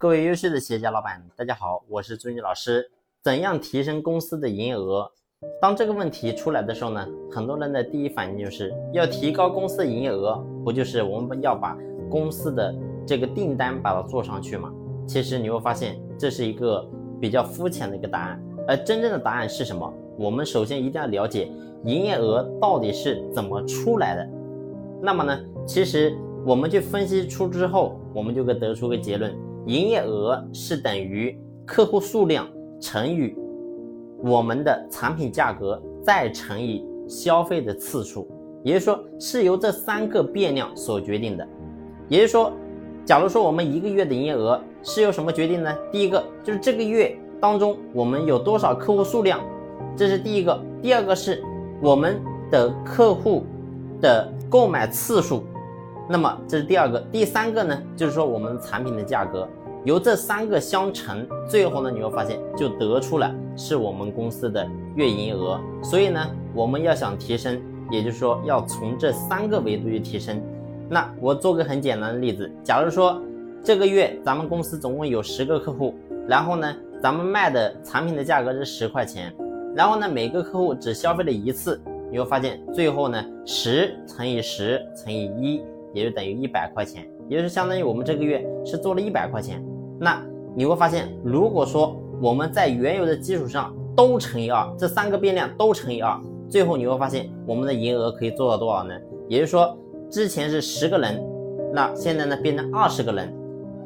各位优秀的企业家老板，大家好，我是朱军老师。怎样提升公司的营业额？当这个问题出来的时候呢，很多人的第一反应就是要提高公司的营业额，不就是我们要把公司的这个订单把它做上去吗？其实你会发现这是一个比较肤浅的一个答案，而真正的答案是什么？我们首先一定要了解营业额到底是怎么出来的。那么呢，其实我们去分析出之后，我们就可以得出个结论：营业额是等于客户数量乘以我们的产品价格再乘以消费的次数，也就是说是由这三个变量所决定的。也就是说，假如说我们一个月的营业额是由什么决定呢？第一个就是这个月当中我们有多少客户数量，这是第一个；第二个是我们的客户的购买次数，那么这是第二个；第三个呢，就是说我们产品的价格。由这三个相乘，最后呢，你会发现就得出了是我们公司的月营业额。所以呢，我们要想提升，也就是说要从这三个维度去提升。那我做个很简单的例子，假如说这个月咱们公司总共有十个客户，然后呢，咱们卖的产品的价格是十块钱，然后呢，每个客户只消费了一次，你会发现最后呢，十乘以十乘以一，也就等于一百块钱。也就是相当于我们这个月是做了一百块钱，那你会发现，如果说我们在原有的基础上都乘以二，这三个变量都乘以二，最后你会发现我们的营业额可以做到多少呢？也就是说，之前是十个人，那现在呢变成二十个人，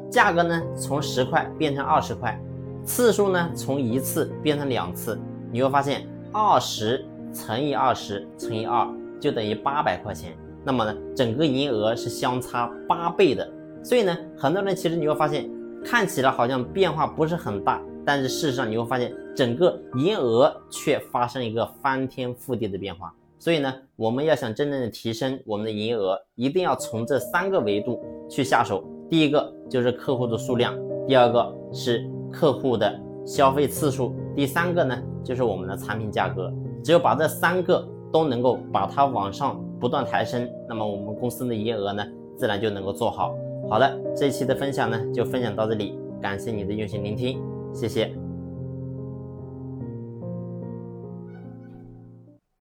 价格呢从十块变成二十块，次数呢从一次变成两次，你会发现二十乘以二十乘以二就等于八百块钱。那么呢，整个营业额是相差八倍的，所以呢，很多人其实你会发现，看起来好像变化不是很大，但是事实上你会发现，整个营业额却发生一个翻天覆地的变化。所以呢，我们要想真正的提升我们的营业额，一定要从这三个维度去下手。第一个就是客户的数量，第二个是客户的消费次数，第三个呢就是我们的产品价格。只有把这三个都能够把它往上。不断抬升，那么我们公司的营业额呢，自然就能够做好。好了，这一期的分享呢，就分享到这里，感谢你的用心聆听，谢谢。